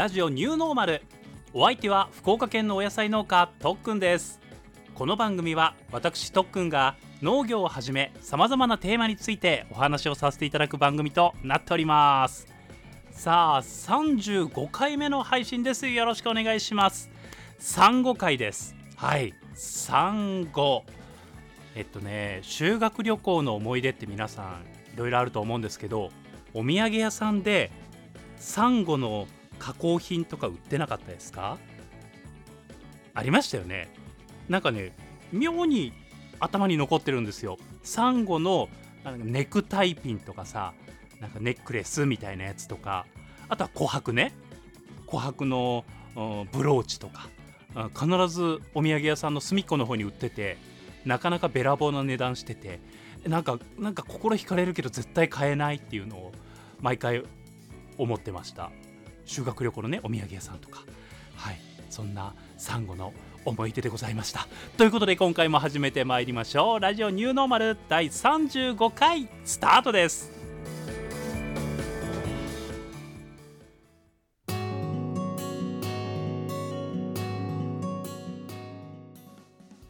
ラジオニューノーマル。お相手は福岡県のお野菜農家とっくんです。この番組は私とっくんが農業をはじめさまざまなテーマについてお話をさせていただく番組となっております。さあ35回目の配信です。よろしくお願いします。産後回です。はい。産後えっとね修学旅行の思い出って皆さんいろいろあると思うんですけどお土産屋さんでサンゴの加工品とか売ってなかったですか？ありましたよね。なんかね妙に頭に残ってるんですよ。サンゴのネクタイピンとかさなんかネックレスみたいなやつとか。あとは琥珀ね。琥珀のブローチとか。必ずお土産屋さんの隅っこの方に売っててなかなかべらぼうな値段してて。なんかなんか心惹かれるけど絶対買えないっていうのを毎回思ってました。修学旅行のねお土産屋さんとか。はい。そんなサンゴの思い出でございました。ということで今回も始めてまいりましょう。ラジオニューノーマル第35回スタートです。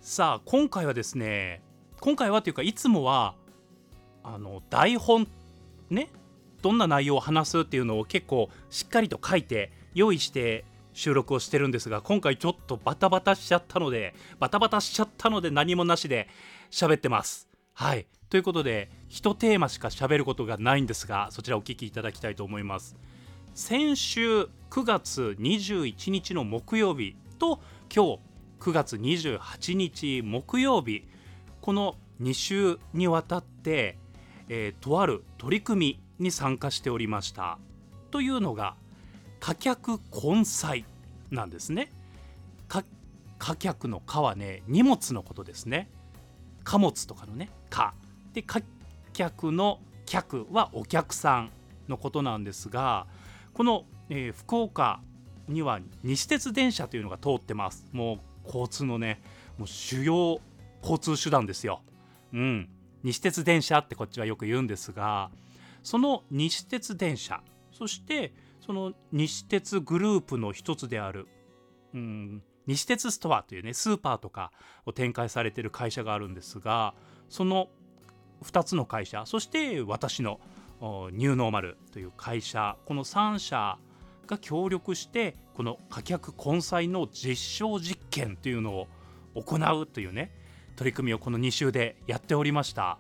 さあ今回はですね今回はというかいつもはあの台本ねどんな内容を話すっていうのを結構しっかりと書いて用意して収録をしてるんですが今回ちょっとバタバタしちゃったのでバタバタしちゃったので何もなしで喋ってます。はい。ということで1テーマしか喋ることがないんですがそちらお聞きいただきたいと思います。先週9月21日の木曜日と今日9月28日木曜日この2週にわたって、えー、とある取り組みに参加しておりました。というのが貨客根菜なんですね。貨客の「貨」はね荷物のことですね。貨物とかのね「貨」で貨客の「客」はお客さんのことなんですがこの、えー、福岡には西鉄電車というのが通ってます。もう交通のねもう主要交通手段ですよ。うん。西鉄電車ってこっちはよく言うんですがその西鉄電車そしてその西鉄グループの一つである、うん、西鉄ストアというねスーパーとかを展開されてる会社があるんですがその2つの会社そして私のニューノーマルという会社この3社が協力してこの貨客根菜の実証実験というのを行うというね取り組みをこの2週でやっておりました。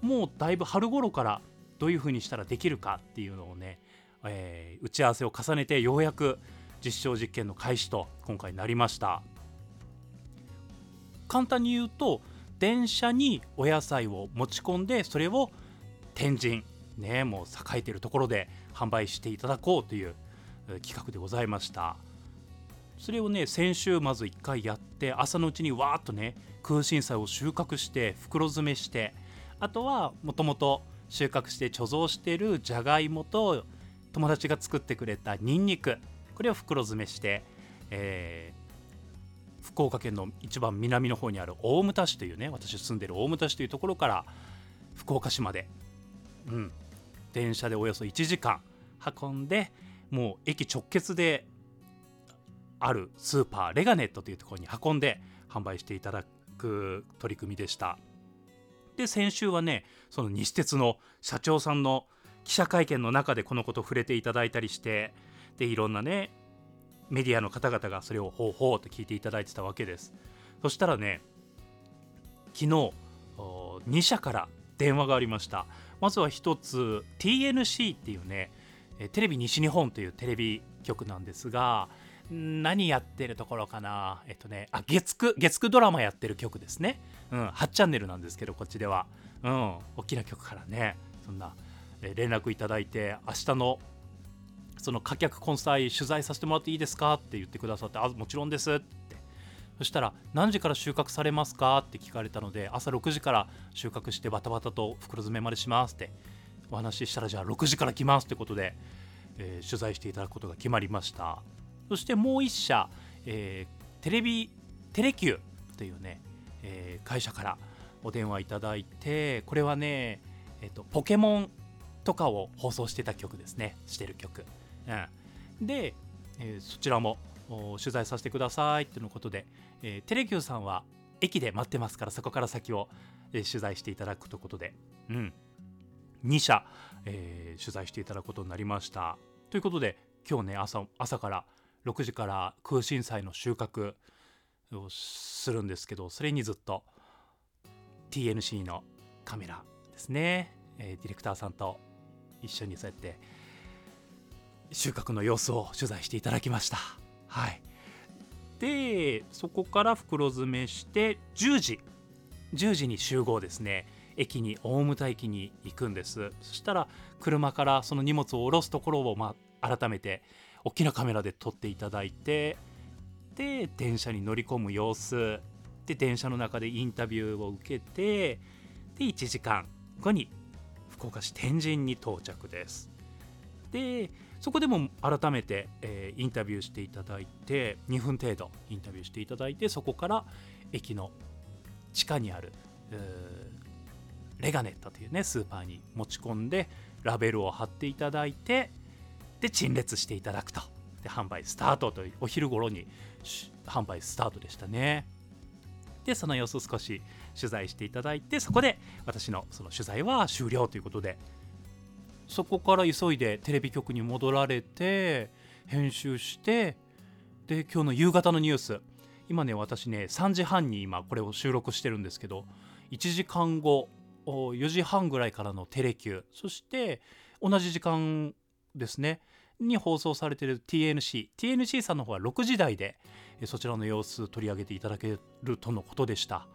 もうだいぶ春頃からどういうふうにしたらできるかっていうのをね、えー、打ち合わせを重ねてようやく実証実験の開始と今回なりました。簡単に言うと電車にお野菜を持ち込んでそれを天神ねもう栄えてるところで販売していただこうという企画でございました。それをね先週まず1回やって朝のうちにわーっとね空心菜を収穫して袋詰めしてあとはもともと収穫して貯蔵しているじゃがいもと友達が作ってくれたにんにくこれを袋詰めして、えー、福岡県の一番南の方にある大牟田市というね私住んでる大牟田市というところから福岡市まで、うん、電車でおよそ1時間運んでもう駅直結であるスーパーレガネットというところに運んで販売していただく取り組みでした。で先週はねその西鉄の社長さんの記者会見の中でこのこと触れていただいたりしてでいろんなねメディアの方々がそれをほうほうと聞いていただいてたわけです。そしたらね昨日2社から電話がありました。まずは1つ TNC っていうねテレビ西日本というテレビ局なんですが何やってるところかな？えっとねあ月9月9ドラマやってる曲ですね。うん8チャンネルなんですけどこっちでは。うん大きな曲からねそんな連絡いただいて明日のその貨客根菜取材させてもらっていいですか？って言ってくださってあもちろんです。って。そしたら何時から収穫されますか？って聞かれたので朝6時から収穫してバタバタと袋詰めまでしますって。お話ししたらじゃあ6時から来ますってことで、えー、取材していただくことが決まりました。そしてもう1社、えー、テレビテレキューというね、えー、会社からお電話いただいてこれはね、えーと、ポケモンとかを放送してた曲ですね。してる曲、うん、でえー、そちらも取材させてくださいってのことで、えー、テレキューさんは駅で待ってますからそこから先を、えー、取材していただくということで、うん、2社、えー、取材していただくことになりました。ということで今日ね朝朝から6時から空心菜の収穫をするんですけどそれにずっと TNC のカメラですね、えー、ディレクターさんと一緒にそうやって収穫の様子を取材していただきました。はい。でそこから袋詰めして10時10時に集合ですね。駅に大牟田駅に行くんです。そしたら車からその荷物を下ろすところを、まあ、改めて大きなカメラで撮っていただいてで電車に乗り込む様子で電車の中でインタビューを受けてで1時間後に福岡市天神に到着です。でそこでも改めて、えー、インタビューしていただいて2分程度インタビューしていただいてそこから駅の地下にあるレガネットというねスーパーに持ち込んでラベルを貼っていただいてで陳列していただくと。で販売スタートというお昼頃に販売スタートでしたね。でその様子を少し取材していただいてそこで私のその取材は終了ということでそこから急いでテレビ局に戻られて編集してで今日の夕方のニュース。今ね私ね3時半に今これを収録してるんですけど1時間後4時半ぐらいからのテレキュー。そして同じ時間ですねに放送されている TNC TNC さんの方は6時台でそちらの様子取り上げていただけるとのことでした。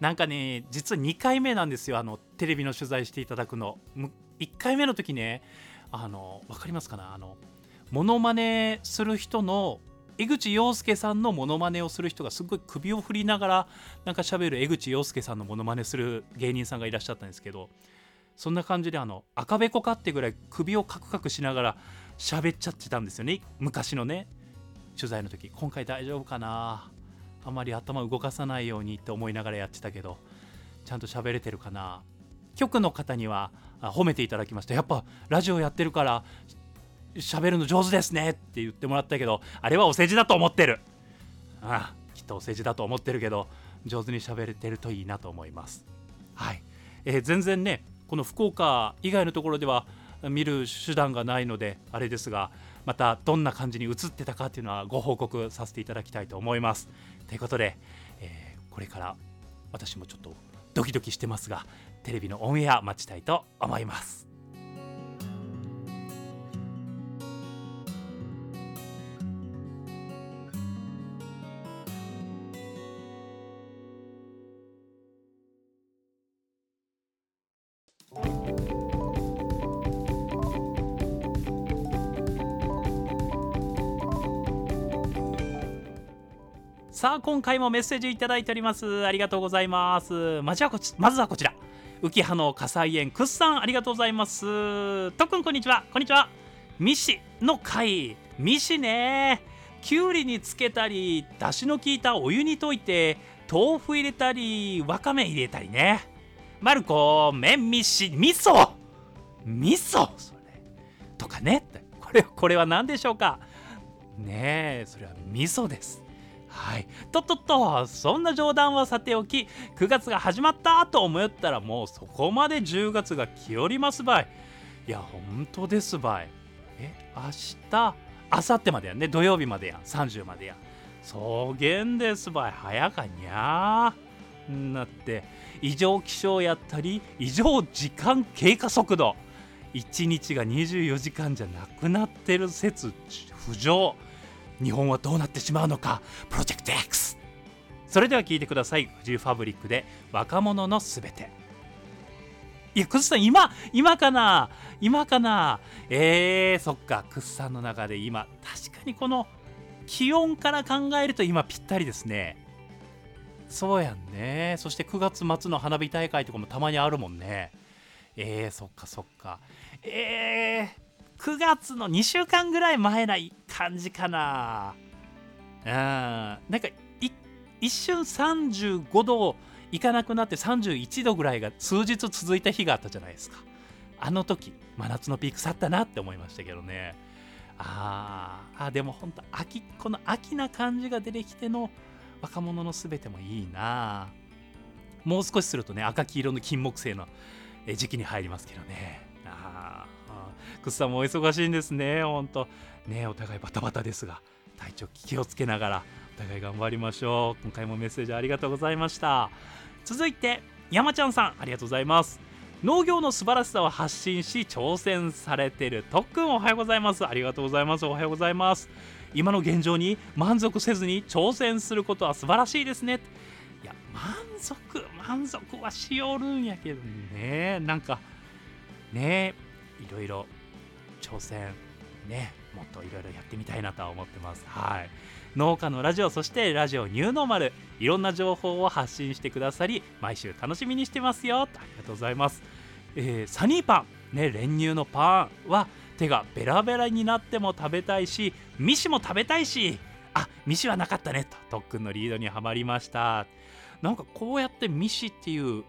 なんかね実は2回目なんですよ。あのテレビの取材していただくの。1回目の時ねあの分かりますかな？あのモノマネする人の江口洋介さんのモノマネをする人がすごい首を振りながらなんか喋る江口洋介さんのモノマネする芸人さんがいらっしゃったんですけどそんな感じであの赤べこかってぐらい首をカクカクしながら喋っちゃってたんですよね。昔のね取材の時。今回大丈夫かな。あまり頭動かさないようにって思いながらやってたけどちゃんと喋れてるかな。局の方には褒めていただきました。やっぱラジオやってるから喋るの上手ですね。って言ってもらったけどあれはお世辞だと思ってる。ああきっとお世辞だと思ってるけど上手に喋れてるといいなと思います。はい、えー、全然ねこの福岡以外のところでは見る手段がないのであれですがまたどんな感じに映ってたかっていうのはご報告させていただきたいと思います。ということで、えー、これから私もちょっとドキドキしてますがテレビのオンエア待ちたいと思います。さあ今回もメッセージいただいております。ありがとうございます。まずはこちまずはこちら。浮葉の火災園くっさんありがとうございます。とっくんこんにちは。こんにちは。ミシの会ミシね。きゅうりにつけたりだしの効いたお湯に溶いて豆腐入れたりわかめ入れたりね。マルコ麺ミシ味噌。味噌それ。とかね。これこれは何でしょうか。ねえそれは味噌です。はい、とっとっとそんな冗談はさておき9月が始まったと思ったらもうそこまで10月が来よりますばい。いや本当ですばい。え明日明後日までやんね。土曜日までやん。30までやそげんですばい。早かにゃー。なって異常気象やったり異常時間経過速度。1日が24時間じゃなくなってる説浮上日本はどうなってしまうのか？プロジェクト X それでは聞いてください。フジファブリックで若者のすべて。いやクスさん今今かな？今かな？えー、そっか。クスさんの中で今。確かにこの気温から考えると今ぴったりですね。そうやんね。そして9月末の花火大会とかもたまにあるもんね。えー、そっかそっか。えー9月の2週間ぐらい前ない感じかな。うん。なんか一瞬35度いかなくなって31度ぐらいが数日続いた日があったじゃないですか。あの時真夏のピーク去ったなって思いましたけどね。ああでも本当秋この秋な感じが出てきての若者のすべてもいいな。もう少しするとね赤黄色の金木犀の時期に入りますけどね。ああくさんもお忙しいんですね。ほんとねお互いバタバタですが体調気をつけながらお互い頑張りましょう。今回もメッセージありがとうございました。続いて山ちゃんさんありがとうございます。農業の素晴らしさを発信し挑戦されてる特訓おはようございます。ありがとうございます。おはようございます。今の現状に満足せずに挑戦することは素晴らしいですね。いや満足満足はしおるんやけどね。なんかねいろいろ挑戦ねもっといろいろやってみたいなとは思ってます。はい。農家のラジオそしてラジオニューノーマル。いろんな情報を発信してくださり毎週楽しみにしてますよ。ありがとうございます、えー、サニーパン。ね練乳のパンは手がベラベラになっても食べたいしミシも食べたいし。あミシはなかったね。と特訓のリードにはまりました。なんかこうやってミシっていう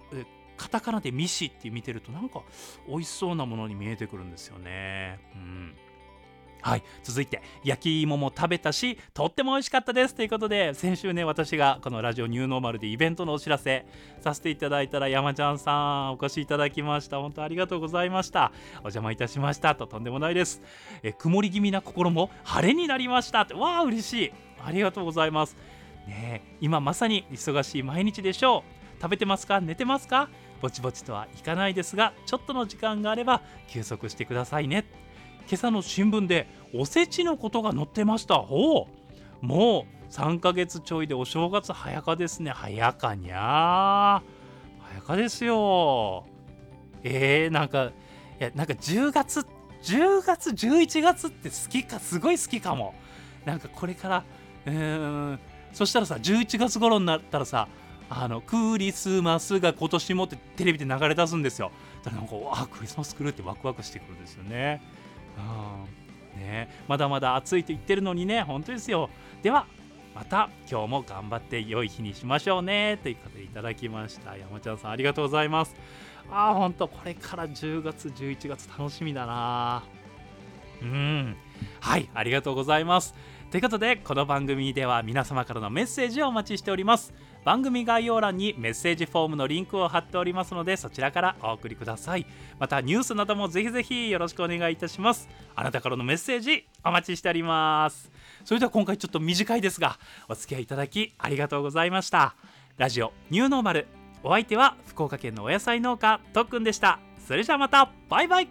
カタカナでミシって見てるとなんか美味しそうなものに見えてくるんですよね。うん。はい。続いて焼き芋も食べたしとっても美味しかったですということで先週ね私がこのラジオニューノーマルでイベントのお知らせさせていただいたら山ちゃんさんお越しいただきました。本当ありがとうございました。お邪魔いたしましたととんでもないです。え曇り気味な心も晴れになりました。ってわあ嬉しい。ありがとうございます。ね今まさに忙しい毎日でしょう。食べてますか？寝てますか？ぼちぼちとはいかないですがちょっとの時間があれば休息してくださいね。今朝の新聞でおせちのことが載ってました。ほう。もう3ヶ月ちょいでお正月早かですね。早かにゃ早かですよ。えー、なんかいやなんか10月10月11月って好きかすごい好きかも。なんかこれからうーん。そしたらさ11月頃になったらさあのクリスマスが今年もってテレビで流れ出すんですよ。だからなんかあクリスマス来るってワクワクしてくるんですよね。うん。ね、まだまだ暑いと言ってるのにね本当ですよ。ではまた今日も頑張って良い日にしましょうね。ということでいただきました。山ちゃんさんありがとうございます。ああ本当これから10月11月楽しみだな。うん。はいありがとうございます。ということでこの番組では皆様からのメッセージをお待ちしております。番組概要欄にメッセージフォームのリンクを貼っておりますのでそちらからお送りください。またニュースなどもぜひぜひよろしくお願いいたします。あなたからのメッセージお待ちしております。それでは今回ちょっと短いですがお付き合いいただきありがとうございました。ラジオニューノーマル。お相手は福岡県のお野菜農家とっくんでした。それじゃあまた。バイバイ。